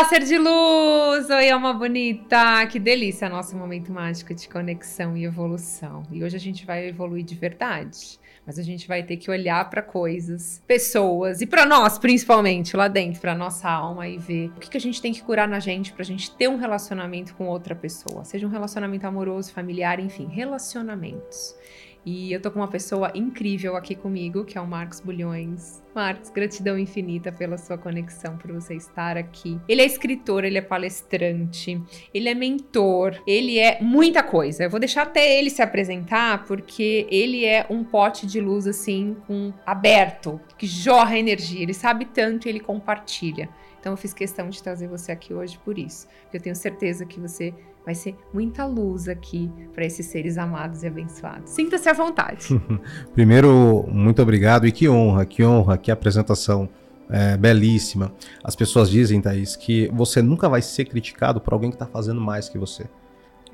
Olá, ser de luz! Oi, alma bonita! Que delícia nosso momento mágico de conexão e evolução. E hoje a gente vai evoluir de verdade. Mas a gente vai ter que olhar para coisas, pessoas e para nós, principalmente, lá dentro, para nossa alma e ver o que, que a gente tem que curar na gente para a gente ter um relacionamento com outra pessoa. Seja um relacionamento amoroso, familiar, enfim, relacionamentos. E eu tô com uma pessoa incrível aqui comigo, que é o Marcos Bulhões. Marcos, gratidão infinita pela sua conexão, por você estar aqui. Ele é escritor, ele é palestrante, ele é mentor, ele é muita coisa. Eu vou deixar até ele se apresentar, porque ele é um pote de luz assim, com aberto, que jorra energia. Ele sabe tanto e ele compartilha. Então eu fiz questão de trazer você aqui hoje por isso. Porque eu tenho certeza que você vai ser muita luz aqui para esses seres amados e abençoados. Sinta-se à vontade. Primeiro, muito obrigado e que honra, que honra, que apresentação é, belíssima. As pessoas dizem, Thaís, que você nunca vai ser criticado por alguém que está fazendo mais que você.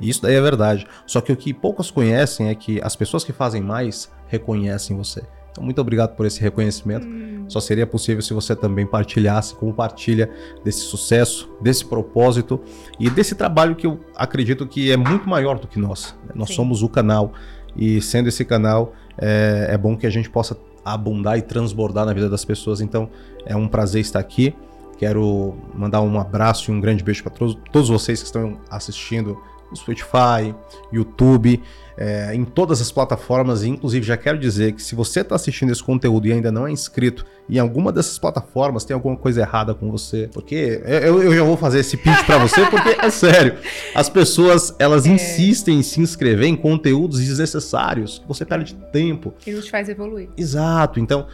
E isso daí é verdade. Só que o que poucos conhecem é que as pessoas que fazem mais reconhecem você. Então, muito obrigado por esse reconhecimento. Hum. Só seria possível se você também partilhasse, compartilha desse sucesso, desse propósito e desse trabalho que eu acredito que é muito maior do que nós. Nós Sim. somos o canal e sendo esse canal, é, é bom que a gente possa abundar e transbordar na vida das pessoas. Então, é um prazer estar aqui. Quero mandar um abraço e um grande beijo para todos, todos vocês que estão assistindo Spotify, YouTube é, em todas as plataformas. E, inclusive, já quero dizer que se você está assistindo esse conteúdo e ainda não é inscrito em alguma dessas plataformas, tem alguma coisa errada com você. Porque eu, eu já vou fazer esse pitch para você, porque é sério. As pessoas, elas é. insistem em se inscrever em conteúdos desnecessários. Você perde tempo. E nos faz evoluir. Exato. Então,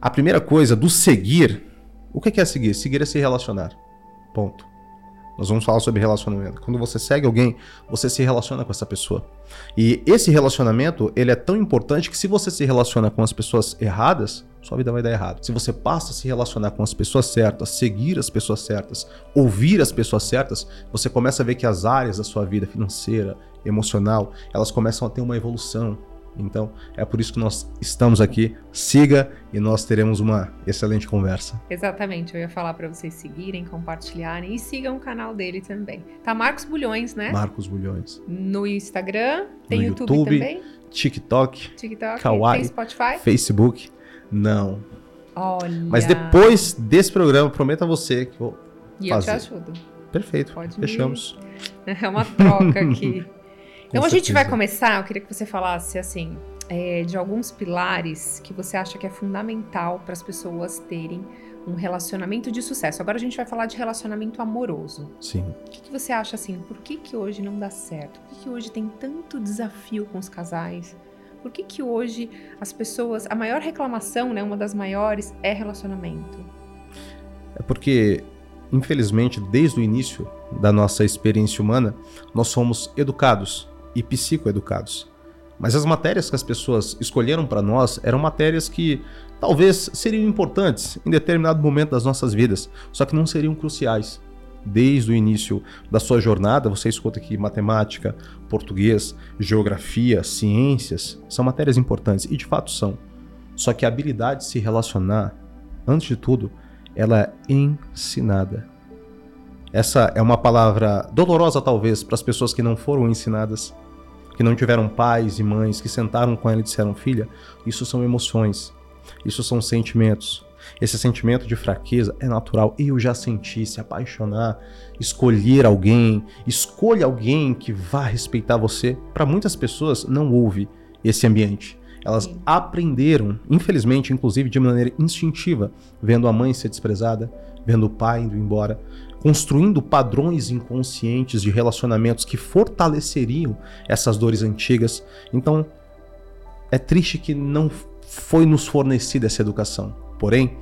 a primeira coisa do seguir. O que é seguir? Seguir é se relacionar. Ponto. Nós vamos falar sobre relacionamento. Quando você segue alguém, você se relaciona com essa pessoa. E esse relacionamento, ele é tão importante que se você se relaciona com as pessoas erradas, sua vida vai dar errado. Se você passa a se relacionar com as pessoas certas, seguir as pessoas certas, ouvir as pessoas certas, você começa a ver que as áreas da sua vida financeira, emocional, elas começam a ter uma evolução, então, é por isso que nós estamos aqui. Siga e nós teremos uma excelente conversa. Exatamente, eu ia falar para vocês seguirem, compartilharem e sigam o canal dele também. Tá Marcos Bulhões, né? Marcos Bulhões. No Instagram, tem no YouTube, YouTube também? TikTok, TikTok, Kawaii, tem Spotify, Facebook. Não. Olha. Mas depois desse programa, prometo a você que vou e fazer. eu te ajudo. Perfeito. Pode Fechamos. É uma troca aqui. então a gente vai começar. Eu queria que você falasse assim é, de alguns pilares que você acha que é fundamental para as pessoas terem um relacionamento de sucesso. Agora a gente vai falar de relacionamento amoroso. Sim. O que, que você acha assim? Por que, que hoje não dá certo? Por que, que hoje tem tanto desafio com os casais? Por que, que hoje as pessoas. A maior reclamação, né? Uma das maiores, é relacionamento. É porque, infelizmente, desde o início da nossa experiência humana, nós somos educados e psicoeducados. Mas as matérias que as pessoas escolheram para nós eram matérias que talvez seriam importantes em determinado momento das nossas vidas, só que não seriam cruciais. Desde o início da sua jornada, você escuta que matemática, português, geografia, ciências são matérias importantes e de fato são. Só que a habilidade de se relacionar, antes de tudo, ela é ensinada. Essa é uma palavra dolorosa, talvez, para as pessoas que não foram ensinadas, que não tiveram pais e mães que sentaram com ela e disseram: Filha, isso são emoções, isso são sentimentos. Esse sentimento de fraqueza é natural. Eu já senti se apaixonar, escolher alguém, escolha alguém que vá respeitar você. Para muitas pessoas, não houve esse ambiente. Elas Sim. aprenderam, infelizmente, inclusive de maneira instintiva, vendo a mãe ser desprezada, vendo o pai indo embora, construindo padrões inconscientes de relacionamentos que fortaleceriam essas dores antigas. Então, é triste que não foi nos fornecida essa educação. Porém,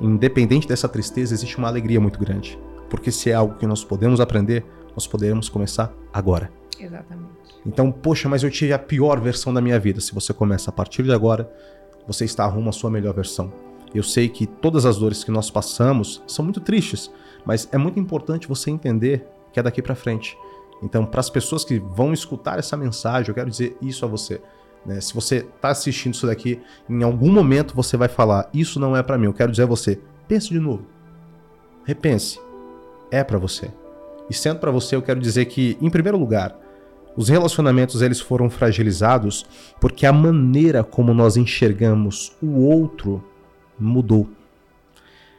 independente dessa tristeza, existe uma alegria muito grande. Porque se é algo que nós podemos aprender, nós podemos começar agora. Exatamente. Então, poxa, mas eu tive a pior versão da minha vida. Se você começa a partir de agora, você está rumo à sua melhor versão. Eu sei que todas as dores que nós passamos são muito tristes, mas é muito importante você entender que é daqui para frente. Então, para as pessoas que vão escutar essa mensagem, eu quero dizer isso a você. Né? Se você está assistindo isso daqui, em algum momento você vai falar: Isso não é para mim. Eu quero dizer a você: pense de novo. Repense. é para você. E sendo para você, eu quero dizer que, em primeiro lugar, os relacionamentos eles foram fragilizados porque a maneira como nós enxergamos o outro mudou.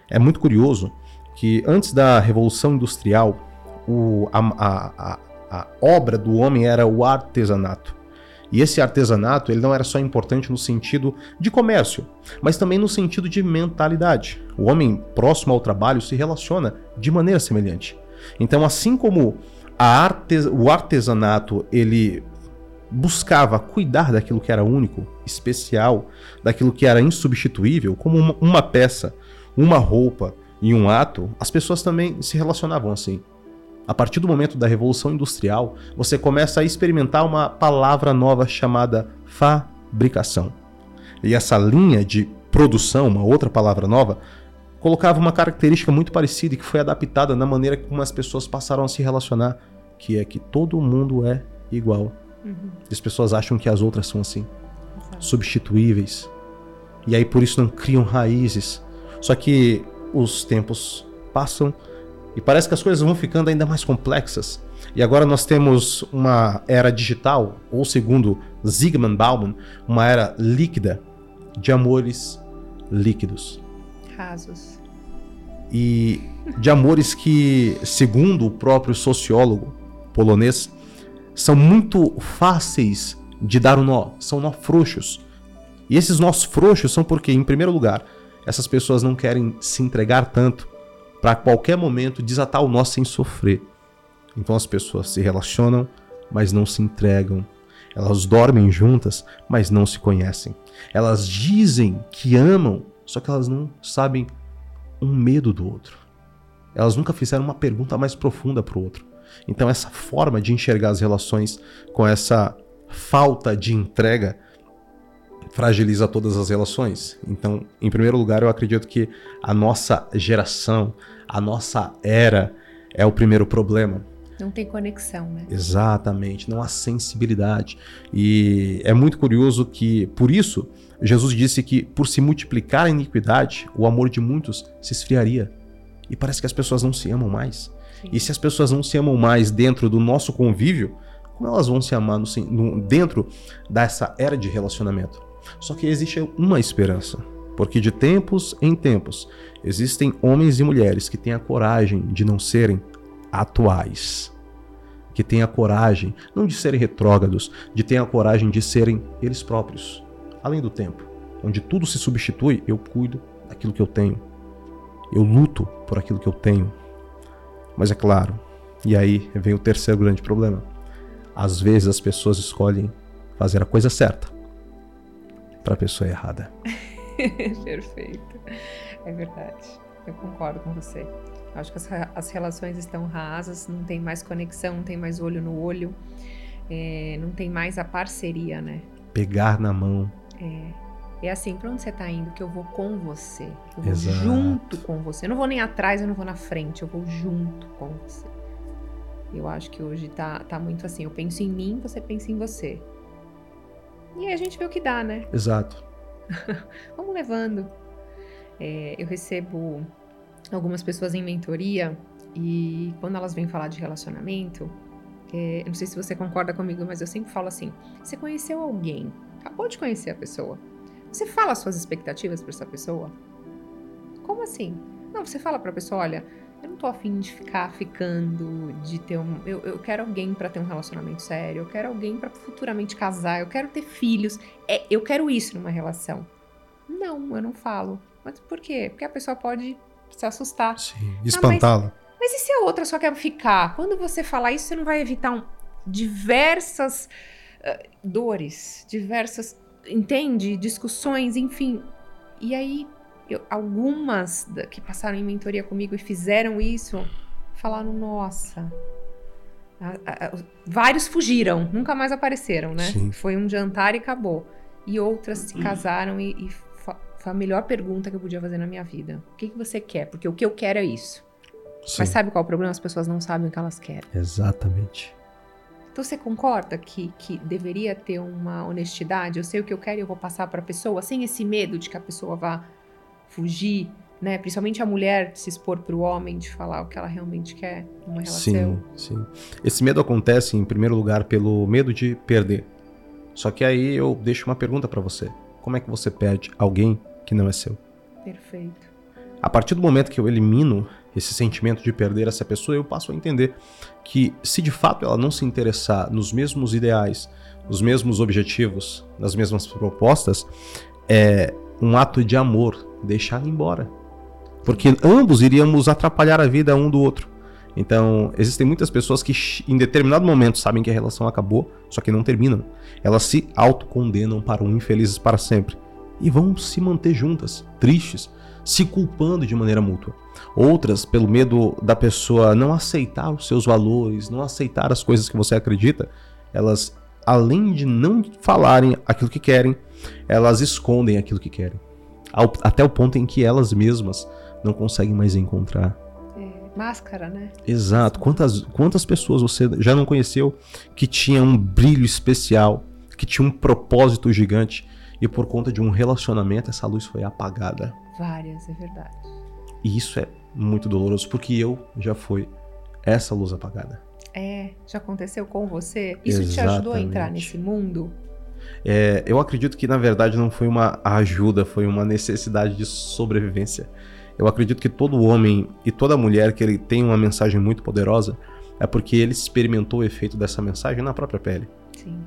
É muito curioso que antes da Revolução Industrial, o, a, a, a, obra do homem era o artesanato. E esse artesanato ele não era só importante no sentido de comércio, mas também no sentido de mentalidade. O homem próximo ao trabalho se relaciona de maneira semelhante. Então, assim como artes, o artesanato ele buscava cuidar daquilo que era único, especial, daquilo que era insubstituível, como uma, uma peça, uma roupa e um ato, as pessoas também se relacionavam assim. A partir do momento da Revolução Industrial, você começa a experimentar uma palavra nova chamada fabricação. E essa linha de produção, uma outra palavra nova, colocava uma característica muito parecida e que foi adaptada na maneira como as pessoas passaram a se relacionar, que é que todo mundo é igual. Uhum. As pessoas acham que as outras são assim, Exato. substituíveis. E aí por isso não criam raízes. Só que os tempos passam e parece que as coisas vão ficando ainda mais complexas. E agora nós temos uma era digital, ou segundo Zygmunt Bauman, uma era líquida de amores líquidos. Rasos. E de amores que, segundo o próprio sociólogo polonês, são muito fáceis de dar um nó, são nó frouxos. E esses nós frouxos são porque, em primeiro lugar, essas pessoas não querem se entregar tanto para qualquer momento desatar o nó sem sofrer. Então as pessoas se relacionam, mas não se entregam. Elas dormem juntas, mas não se conhecem. Elas dizem que amam, só que elas não sabem um medo do outro. Elas nunca fizeram uma pergunta mais profunda para o outro. Então essa forma de enxergar as relações com essa falta de entrega fragiliza todas as relações. Então, em primeiro lugar, eu acredito que a nossa geração, a nossa era é o primeiro problema. Não tem conexão, né? Exatamente, não há sensibilidade. E é muito curioso que, por isso, Jesus disse que, por se multiplicar a iniquidade, o amor de muitos se esfriaria. E parece que as pessoas não se amam mais. Sim. E se as pessoas não se amam mais dentro do nosso convívio, como elas vão se amar no, no, dentro dessa era de relacionamento? Só que existe uma esperança, porque de tempos em tempos existem homens e mulheres que têm a coragem de não serem atuais, que têm a coragem não de serem retrógrados, de ter a coragem de serem eles próprios, além do tempo, onde tudo se substitui, eu cuido daquilo que eu tenho. Eu luto por aquilo que eu tenho. Mas é claro, e aí vem o terceiro grande problema. Às vezes as pessoas escolhem fazer a coisa certa para a pessoa errada. Perfeito. É verdade. Eu concordo com você. Acho que as, as, relações estão rasas, não tem mais conexão, não tem mais olho no olho, é, não tem mais a parceria, né? Pegar na mão. É. É assim, pra onde você tá indo? Que eu vou com você. Eu vou Exato. junto com você. Eu não vou nem atrás, eu não vou na frente, eu vou junto com você. Eu acho que hoje tá, tá muito assim. Eu penso em mim, você pensa em você. E aí a gente vê o que dá, né? Exato. Vamos levando. É, eu recebo algumas pessoas em mentoria e quando elas vêm falar de relacionamento, é, eu não sei se você concorda comigo, mas eu sempre falo assim: você conheceu alguém, acabou de conhecer a pessoa. Você fala suas expectativas para essa pessoa? Como assim? Não, você fala para a pessoa: olha, eu não tô afim de ficar ficando, de ter um. Eu, eu quero alguém para ter um relacionamento sério, eu quero alguém para futuramente casar, eu quero ter filhos. É, eu quero isso numa relação. Não, eu não falo. Mas por quê? Porque a pessoa pode se assustar. Sim, espantá-la. Ah, mas, mas, e se a outra só quer ficar? Quando você falar isso, você não vai evitar um, diversas uh, dores, diversas. Entende? Discussões, enfim. E aí eu, algumas que passaram em mentoria comigo e fizeram isso, falaram, nossa. A, a, a, vários fugiram, nunca mais apareceram, né? Sim. Foi um jantar e acabou. E outras se casaram e, e foi a melhor pergunta que eu podia fazer na minha vida. O que, que você quer? Porque o que eu quero é isso. Sim. Mas sabe qual é o problema? As pessoas não sabem o que elas querem. Exatamente. Então você concorda que, que deveria ter uma honestidade? Eu sei o que eu quero e eu vou passar para a pessoa sem esse medo de que a pessoa vá fugir, né? Principalmente a mulher se expor para o homem, de falar o que ela realmente quer numa relação. Sim, sim. Esse medo acontece, em primeiro lugar, pelo medo de perder. Só que aí eu deixo uma pergunta para você. Como é que você perde alguém que não é seu? Perfeito. A partir do momento que eu elimino esse sentimento de perder essa pessoa, eu passo a entender que se de fato ela não se interessar nos mesmos ideais, nos mesmos objetivos, nas mesmas propostas, é um ato de amor deixar embora. Porque ambos iríamos atrapalhar a vida um do outro. Então, existem muitas pessoas que em determinado momento sabem que a relação acabou, só que não terminam. Elas se autocondenam para um infelizes para sempre e vão se manter juntas, tristes, se culpando de maneira mútua. Outras, pelo medo da pessoa não aceitar os seus valores, não aceitar as coisas que você acredita, elas, além de não falarem aquilo que querem, elas escondem aquilo que querem. Até o ponto em que elas mesmas não conseguem mais encontrar. É, máscara, né? Exato. Quantas, quantas pessoas você já não conheceu que tinha um brilho especial, que tinha um propósito gigante e por conta de um relacionamento essa luz foi apagada? Várias, é verdade. E isso é muito doloroso porque eu já fui essa luz apagada. É, já aconteceu com você? Isso Exatamente. te ajudou a entrar nesse mundo? É, eu acredito que na verdade não foi uma ajuda, foi uma necessidade de sobrevivência. Eu acredito que todo homem e toda mulher que ele tem uma mensagem muito poderosa é porque ele experimentou o efeito dessa mensagem na própria pele. Sim.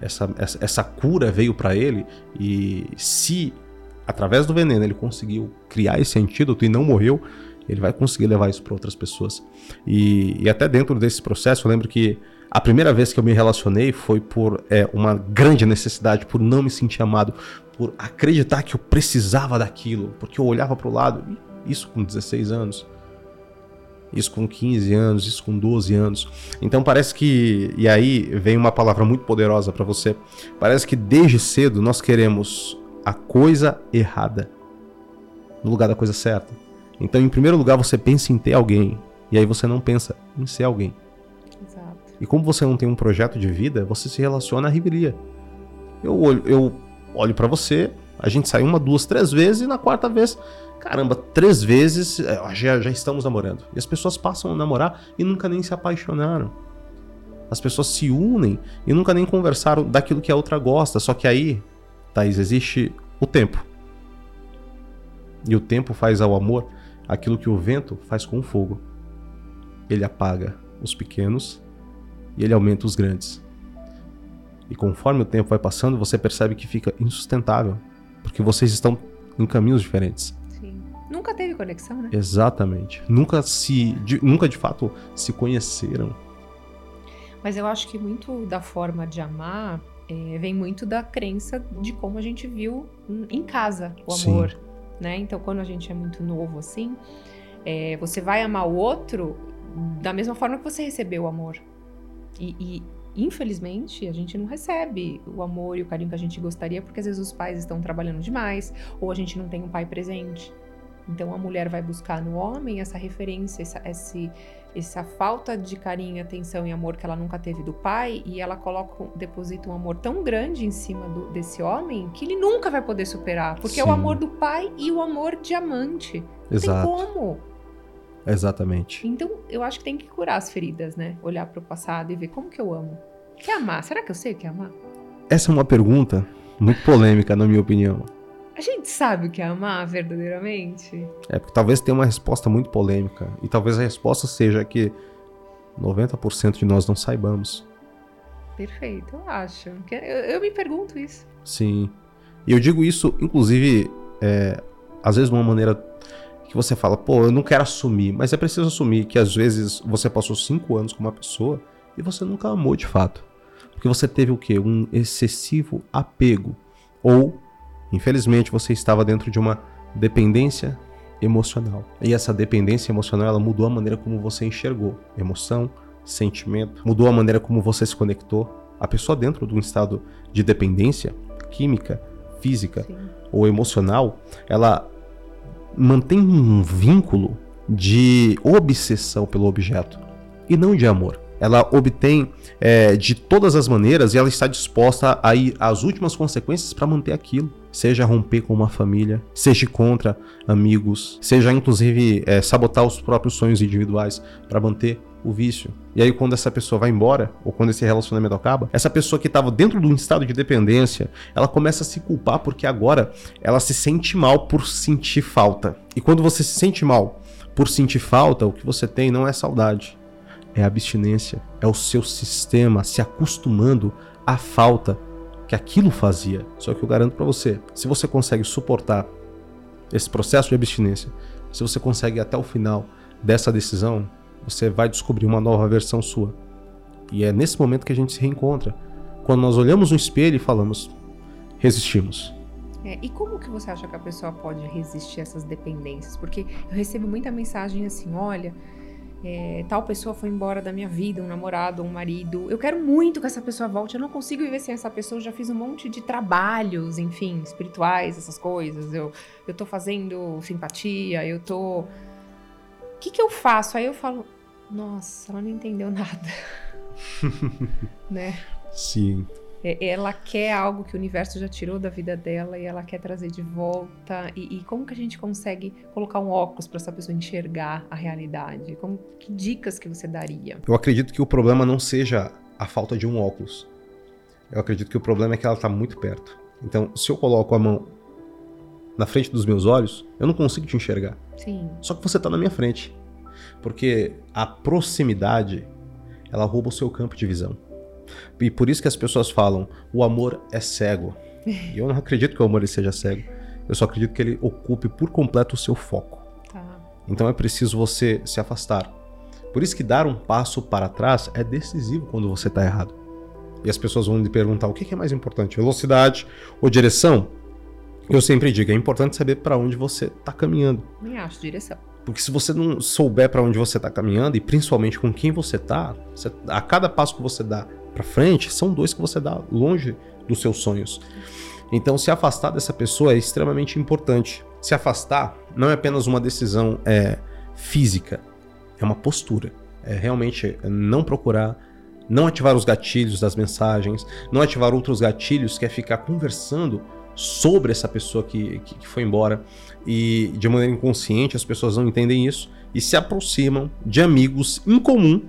Essa, essa, essa cura veio para ele e se através do veneno ele conseguiu criar esse antídoto e não morreu, ele vai conseguir levar isso para outras pessoas. E, e, até dentro desse processo, eu lembro que a primeira vez que eu me relacionei foi por é, uma grande necessidade, por não me sentir amado, por acreditar que eu precisava daquilo, porque eu olhava para o lado isso com 16 anos. Isso com 15 anos, isso com 12 anos. Então parece que. E aí vem uma palavra muito poderosa para você. Parece que desde cedo nós queremos a coisa errada no lugar da coisa certa. Então, em primeiro lugar, você pensa em ter alguém. E aí você não pensa em ser alguém. Exato. E como você não tem um projeto de vida, você se relaciona à riveria. Eu olho, eu olho para você, a gente sai uma, duas, três vezes e na quarta vez caramba, três vezes é, já, já estamos namorando. E as pessoas passam a namorar e nunca nem se apaixonaram. As pessoas se unem e nunca nem conversaram daquilo que a outra gosta. Só que aí, Thaís, existe o tempo. E o tempo faz ao amor aquilo que o vento faz com o fogo. Ele apaga os pequenos e ele aumenta os grandes. E conforme o tempo vai passando, você percebe que fica insustentável, porque vocês estão em caminhos diferentes. Nunca teve conexão, né? Exatamente. Nunca se, de, nunca de fato se conheceram. Mas eu acho que muito da forma de amar é, vem muito da crença de como a gente viu em casa o amor, Sim. Né? Então, quando a gente é muito novo assim, é, você vai amar o outro da mesma forma que você recebeu o amor. E, e, infelizmente, a gente não recebe o amor e o carinho que a gente gostaria, porque às vezes os pais estão trabalhando demais, ou a gente não tem um pai presente. Então a mulher vai buscar no homem essa referência, essa, esse, essa falta de carinho, atenção e amor que ela nunca teve do pai, e ela coloca, deposita um amor tão grande em cima do, desse homem que ele nunca vai poder superar, porque Sim. é o amor do pai e o amor diamante. Exato. Não tem como. Exatamente. Então eu acho que tem que curar as feridas, né? Olhar para o passado e ver como que eu amo. Quer amar? Será que eu sei o que é amar? Essa é uma pergunta muito polêmica, na minha opinião. A gente sabe o que é amar verdadeiramente? É, porque talvez tenha uma resposta muito polêmica. E talvez a resposta seja que 90% de nós não saibamos. Perfeito, eu acho. Eu, eu me pergunto isso. Sim. E eu digo isso, inclusive, é, às vezes de uma maneira que você fala, pô, eu não quero assumir, mas é preciso assumir que às vezes você passou cinco anos com uma pessoa e você nunca amou de fato. Porque você teve o quê? Um excessivo apego. Ou Infelizmente, você estava dentro de uma dependência emocional. E essa dependência emocional, ela mudou a maneira como você enxergou emoção, sentimento, mudou a maneira como você se conectou. A pessoa dentro de um estado de dependência química, física Sim. ou emocional, ela mantém um vínculo de obsessão pelo objeto e não de amor. Ela obtém é, de todas as maneiras e ela está disposta a ir às últimas consequências para manter aquilo. Seja romper com uma família, seja contra amigos, seja inclusive é, sabotar os próprios sonhos individuais para manter o vício. E aí, quando essa pessoa vai embora, ou quando esse relacionamento acaba, essa pessoa que estava dentro de um estado de dependência, ela começa a se culpar porque agora ela se sente mal por sentir falta. E quando você se sente mal por sentir falta, o que você tem não é saudade, é abstinência, é o seu sistema se acostumando à falta que aquilo fazia. Só que eu garanto para você, se você consegue suportar esse processo de abstinência, se você consegue ir até o final dessa decisão, você vai descobrir uma nova versão sua. E é nesse momento que a gente se reencontra. Quando nós olhamos no espelho e falamos, resistimos. É, e como que você acha que a pessoa pode resistir a essas dependências? Porque eu recebo muita mensagem assim, olha, é, tal pessoa foi embora da minha vida, um namorado, um marido. Eu quero muito que essa pessoa volte. Eu não consigo viver sem essa pessoa. Eu já fiz um monte de trabalhos, enfim, espirituais, essas coisas. Eu, eu tô fazendo simpatia, eu tô. O que, que eu faço? Aí eu falo, nossa, ela não entendeu nada. né? Sim. É, ela quer algo que o universo já tirou da vida dela e ela quer trazer de volta. E, e como que a gente consegue colocar um óculos para essa pessoa enxergar a realidade? Como, que dicas que você daria? Eu acredito que o problema não seja a falta de um óculos. Eu acredito que o problema é que ela está muito perto. Então, se eu coloco a mão na frente dos meus olhos, eu não consigo te enxergar. Sim. Só que você está na minha frente. Porque a proximidade, ela rouba o seu campo de visão. E por isso que as pessoas falam: o amor é cego. E eu não acredito que o amor seja cego. Eu só acredito que ele ocupe por completo o seu foco. Tá. Então é preciso você se afastar. Por isso que dar um passo para trás é decisivo quando você está errado. E as pessoas vão me perguntar o que é mais importante, velocidade ou direção? Eu sempre digo, é importante saber para onde você está caminhando. Nem acho direção. Porque se você não souber para onde você está caminhando e principalmente com quem você está, a cada passo que você dá para frente, são dois que você dá longe dos seus sonhos. Então, se afastar dessa pessoa é extremamente importante. Se afastar não é apenas uma decisão é, física, é uma postura. É realmente não procurar, não ativar os gatilhos das mensagens, não ativar outros gatilhos, que é ficar conversando sobre essa pessoa que, que, que foi embora. E de maneira inconsciente as pessoas não entendem isso e se aproximam de amigos em comum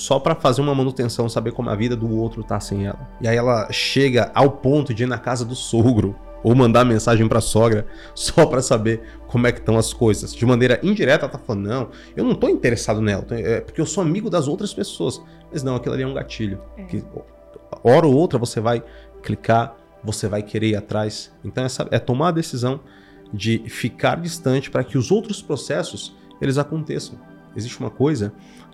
só para fazer uma manutenção, saber como a vida do outro tá sem ela. E aí ela chega ao ponto de ir na casa do sogro ou mandar mensagem para sogra só para saber como é que estão as coisas. De maneira indireta, ela tá falando: "Não, eu não tô interessado nela, é porque eu sou amigo das outras pessoas". Mas não, aquilo ali é um gatilho. É. Que hora ou outra você vai clicar, você vai querer ir atrás. Então essa é tomar a decisão de ficar distante para que os outros processos eles aconteçam. Existe uma coisa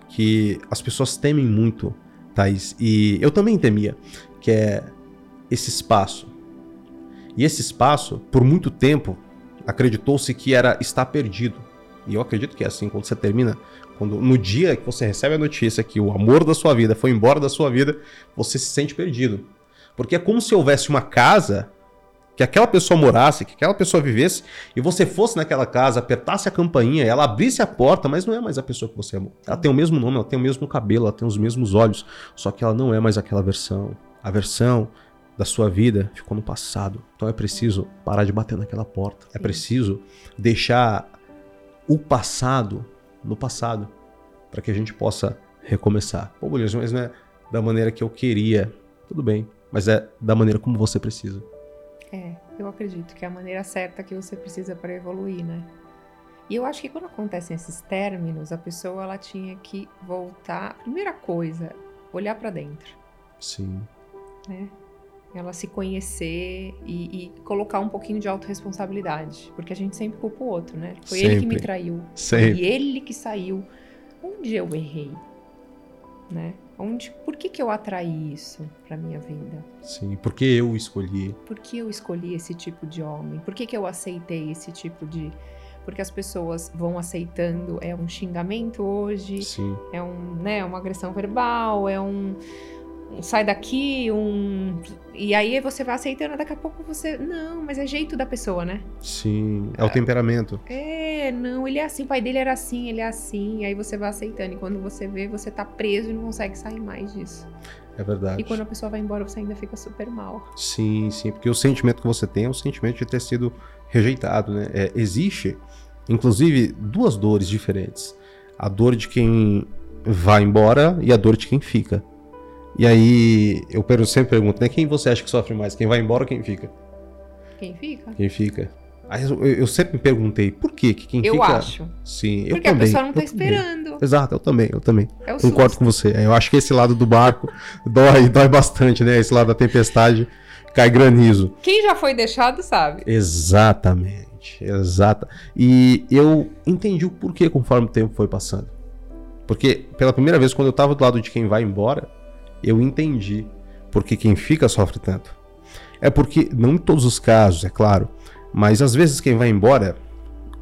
que as pessoas temem muito, Thais, e eu também temia, que é esse espaço. E esse espaço, por muito tempo, acreditou-se que era estar perdido. E eu acredito que é assim, quando você termina, quando no dia que você recebe a notícia que o amor da sua vida foi embora da sua vida, você se sente perdido. Porque é como se houvesse uma casa que aquela pessoa morasse, que aquela pessoa vivesse, e você fosse naquela casa, apertasse a campainha, ela abrisse a porta, mas não é mais a pessoa que você amou. Ela tem o mesmo nome, ela tem o mesmo cabelo, ela tem os mesmos olhos, só que ela não é mais aquela versão. A versão da sua vida ficou no passado. Então é preciso parar de bater naquela porta. É Sim. É preciso deixar o passado no passado, para que a gente possa recomeçar. Pô, Bolívar, mas não é da maneira que eu queria. Tudo bem, mas é da maneira como você precisa. É, eu acredito que é a maneira certa que você precisa para evoluir, né? E eu acho que quando acontecem esses términos, a pessoa ela tinha que voltar. Primeira coisa, olhar para dentro. Sim. Né? Ela se conhecer e, e, colocar um pouquinho de autorresponsabilidade. Porque a gente sempre culpa o outro, né? Foi sempre. ele que me traiu. Sempre. Foi ele que saiu. Onde eu errei? Né? Onde, por que, que eu atraí isso para minha vida? Sim, por que eu escolhi? Por que eu escolhi esse tipo de homem? Por que, que eu aceitei esse tipo de. Porque as pessoas vão aceitando, é um xingamento hoje, Sim. é um, né, uma agressão verbal, é um, um sai daqui, um. E aí você vai aceitando, daqui a pouco você. Não, mas é jeito da pessoa, né? Sim, é, o temperamento. É, quê? Não, ele é assim, o pai dele era assim, ele é assim. E aí você vai aceitando. E quando você vê, você tá preso e não consegue sair mais disso. É verdade. E quando a pessoa vai embora, você ainda fica super mal. Sim, sim, porque o sentimento que você tem é o sentimento de ter sido rejeitado, né? É, existe, inclusive, duas dores diferentes. A dor de quem vai embora e a dor de quem fica. E aí, eu sempre pergunto, né? Quem você acha que sofre mais? Quem vai embora ou quem fica? Quem fica? Quem fica. Eu, sempre me perguntei, por que que quem eu fica... Eu acho. Sim, eu Porque também. a pessoa não tá esperando. Também. Exato, eu também, eu também. É Concordo susto. com você. Eu acho que esse lado do barco dói, dói bastante, né? Esse lado da tempestade cai granizo. Quem já foi deixado sabe. Exatamente, exata. E eu entendi o porquê conforme o tempo foi passando. Porque pela primeira vez, quando eu tava do lado de quem vai embora, eu entendi porque quem fica sofre tanto. É porque, não em todos os casos, é claro, mas às vezes quem vai embora,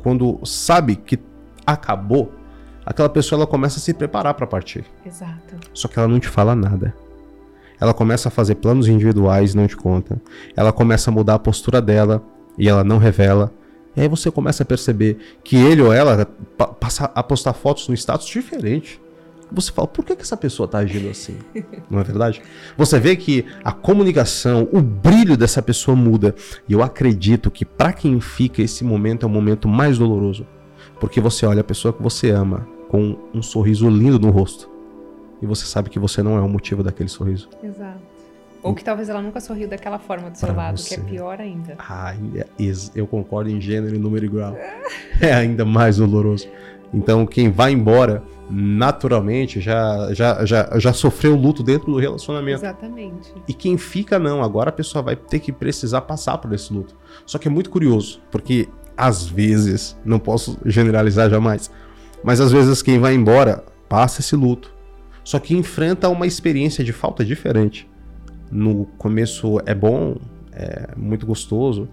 quando sabe que acabou, aquela pessoa ela começa a se preparar para partir. Exato. Só que ela não te fala nada. Ela começa a fazer planos individuais e não te conta. Ela começa a mudar a postura dela e ela não revela. E aí você começa a perceber que ele ou ela pa passa a postar fotos no status diferente. Você fala, por que, que essa pessoa tá agindo assim? Não é verdade? Você vê que a comunicação, o brilho dessa pessoa muda. E eu acredito que para quem fica, esse momento é o momento mais doloroso. Porque você olha a pessoa que você ama com um sorriso lindo no rosto. E você sabe que você não é o motivo daquele sorriso. Exato. Ou que talvez ela nunca sorriu daquela forma do seu Pra lado, você. que é pior ainda. Ah, eu concordo em gênero e número igual. É ainda mais doloroso. Então, quem vai embora, naturalmente, já, já, já, já sofreu o luto dentro do relacionamento. Exatamente. E quem fica, não. Agora a pessoa vai ter que precisar passar por esse luto. Só que é muito curioso, porque às vezes, não posso generalizar jamais, mas às vezes quem vai embora passa esse luto. Só que enfrenta uma experiência de falta diferente. No começo é bom, é muito gostoso,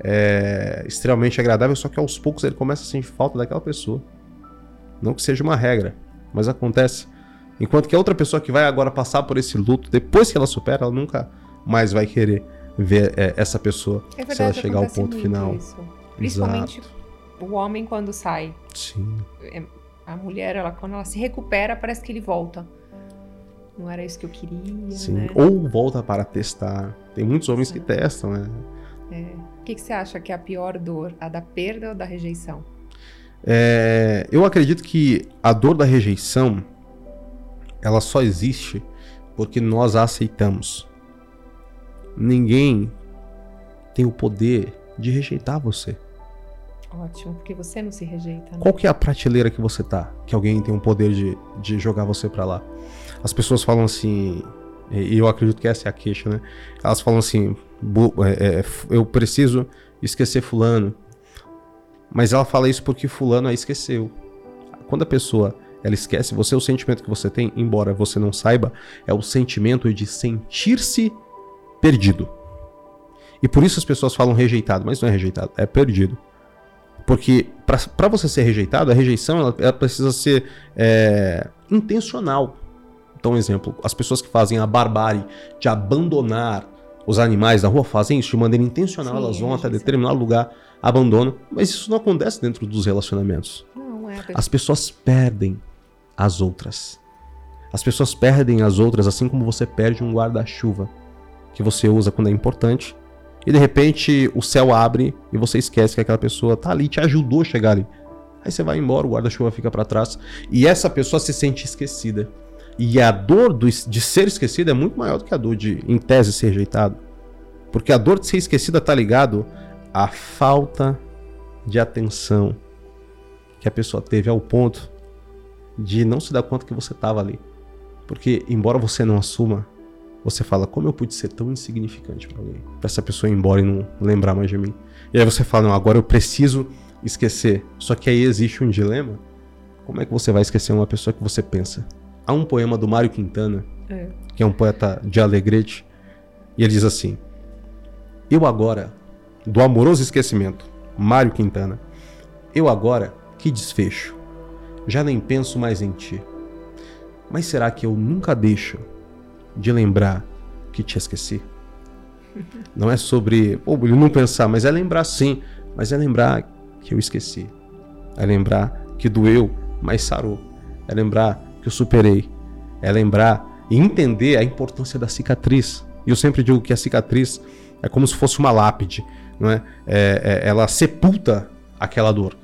é extremamente agradável, só que aos poucos ele começa a sentir falta daquela pessoa. Não que seja uma regra, mas acontece. Enquanto que a outra pessoa que vai agora passar por esse luto, depois que ela supera, ela nunca mais vai querer ver é, essa pessoa É verdade, se ela chegar ao ponto final. Isso. Principalmente Exato. o homem quando sai. Sim. A mulher, ela, quando ela se recupera, parece que ele volta. Não era isso que eu queria, Sim. né? Ou volta para testar. Tem muitos homens que testam, né? É. O que, que você acha que é a pior dor? A da perda ou da rejeição? É, eu acredito que a dor da rejeição ela só existe porque nós a aceitamos. Ninguém tem o poder de rejeitar você. Ótimo, porque você não se rejeita, né? Qual que é a prateleira que você tá? Que alguém tem o poder de, de jogar você pra lá? As pessoas falam assim, e eu acredito que essa é a queixa, né? Elas falam assim, "Bu- é, é, eu preciso esquecer fulano. Mas ela fala isso porque fulano a esqueceu. Quando a pessoa ela esquece você, o sentimento que você tem, embora você não saiba, é o sentimento de sentir-se perdido. E por isso as pessoas falam rejeitado, mas não é rejeitado, é perdido. Porque para você ser rejeitado, a rejeição ela, ela precisa ser é, intencional. Então, um exemplo, as pessoas que fazem a barbárie de abandonar os animais na rua fazem isso de maneira intencional, Sim, elas vão é até rejeição. determinado lugar, abandonam, mas isso não acontece dentro dos relacionamentos. Não, é. As pessoas perdem as outras. As pessoas perdem as outras assim como você perde um guarda-chuva que você usa quando é importante e de repente o céu abre e você esquece que aquela pessoa tá ali, te ajudou a chegar ali. Aí você vai embora, o guarda-chuva fica para trás e essa pessoa se sente esquecida. E a dor do- de ser esquecida é muito maior do que a dor de, em tese, ser rejeitado. Porque a dor de ser esquecida tá ligado à falta de atenção que a pessoa teve ao ponto de não se dar conta que você estava ali. Porque, embora você não assuma, você fala: como eu pude ser tão insignificante para alguém? Pra essa pessoa ir embora e não lembrar mais de mim. E aí você fala: não, agora eu preciso esquecer. Só que aí existe um dilema. Como é que você vai esquecer uma pessoa que você pensa? Há um poema do Mário Quintana, É. que é um poeta de Alegrete, e ele diz assim: Eu agora, do amoroso esquecimento, Mário Quintana, eu agora, que desfecho, já nem penso mais em ti. Mas será que eu nunca deixo de lembrar que te esqueci? Não é sobre, pô, ele não pensar, mas é lembrar sim, mas é lembrar que eu esqueci. É lembrar que doeu, mas sarou. É lembrar que eu superei. É lembrar e entender a importância da cicatriz. E eu sempre digo que a cicatriz é como se fosse uma lápide, não é? é, é ela sepulta aquela dor.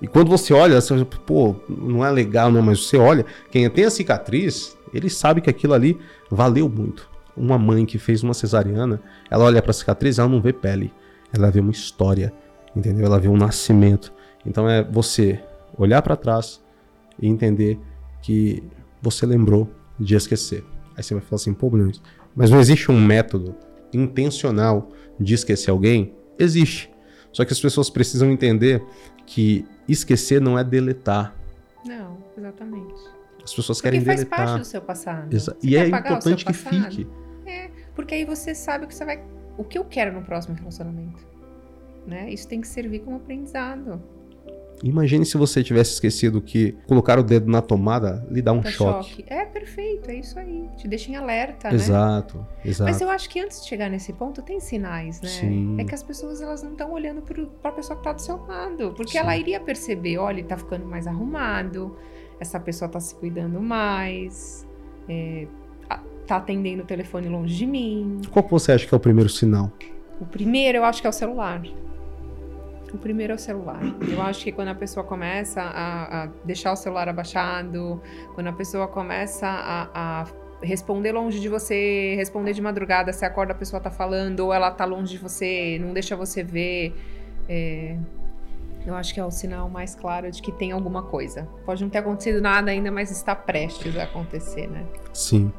E quando você olha, você, pô, não é legal, não, mas você olha, quem tem a cicatriz, ele sabe que aquilo ali valeu muito. Uma mãe que fez uma cesariana, ela olha para a cicatriz, ela não vê pele, ela vê uma história, entendeu? Ela vê um nascimento. Então é você olhar para trás e entender que você lembrou de esquecer. Aí você vai falar assim, pô, mas não existe um método intencional de esquecer alguém? Existe. Só que as pessoas precisam entender que esquecer não é deletar. Não, exatamente. As pessoas porque querem faz deletar. faz parte do seu passado. Exa e é importante que fique. É, porque aí você sabe o que você vai, o que eu quero no próximo relacionamento, né? Isso tem que servir como aprendizado. Imagine se você tivesse esquecido que colocar o dedo na tomada lhe dá um choque. choque. É perfeito, é isso aí. Te deixa em alerta, exato, né? Exato, exato. Mas eu acho que antes de chegar nesse ponto tem sinais, né? Sim. É que as pessoas elas não estão olhando para a pessoa que está do seu lado, porque Sim. ela iria perceber, olha, ele tá ficando mais arrumado, essa pessoa tá se cuidando mais, é, tá atendendo o telefone longe de mim. Qual você acha que é o primeiro sinal? O primeiro eu acho que é o celular. O primeiro é o celular. Eu acho que quando a pessoa começa a, a deixar o celular abaixado, quando a pessoa começa a, a, responder longe de você, responder de madrugada, você acorda a pessoa tá falando, ou ela tá longe de você, não deixa você ver. É, eu acho que é o sinal mais claro de que tem alguma coisa. Pode não ter acontecido nada ainda, mas está prestes a acontecer, né? Sim.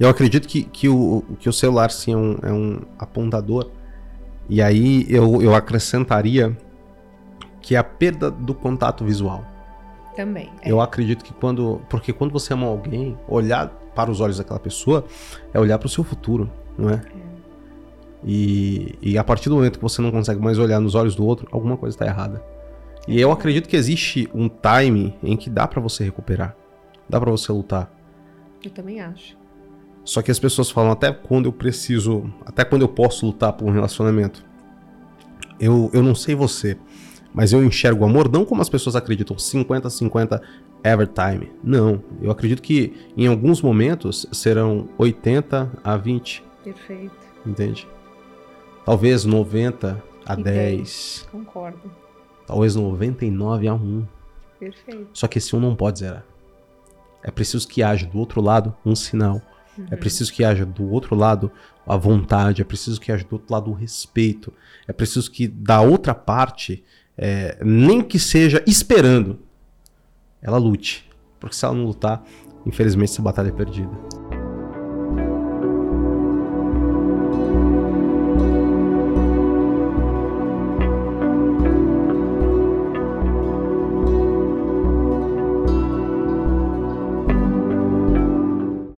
Eu acredito que, que, o, que o celular sim é um, é um apontador. E aí eu, eu acrescentaria que é a perda do contato visual. Também. É. Eu acredito que quando. Porque quando você ama alguém, olhar para os olhos daquela pessoa é olhar para o seu futuro, não é? é. E, e a partir do momento que você não consegue mais olhar nos olhos do outro, alguma coisa está errada. E eu acredito que existe um time em que dá para você recuperar. Dá para você lutar. Eu também acho. Só que as pessoas falam até quando eu preciso, até quando eu posso lutar por um relacionamento. Eu, eu não sei você, mas eu enxergo o amor não como as pessoas acreditam, 50-50 every time. Não, eu acredito que em alguns momentos serão 80 a 20. Perfeito. Entende? Talvez 90 a Entendi. 10. Concordo. Talvez 99 a 1. Perfeito. Só que esse 1 não pode zerar. É preciso que haja do outro lado um sinal. É uhum. É preciso que haja do outro lado a vontade, é preciso que haja do outro lado o respeito. É preciso que da outra parte é, nem que seja esperando, ela lute. Porque se ela não lutar, infelizmente essa batalha é perdida.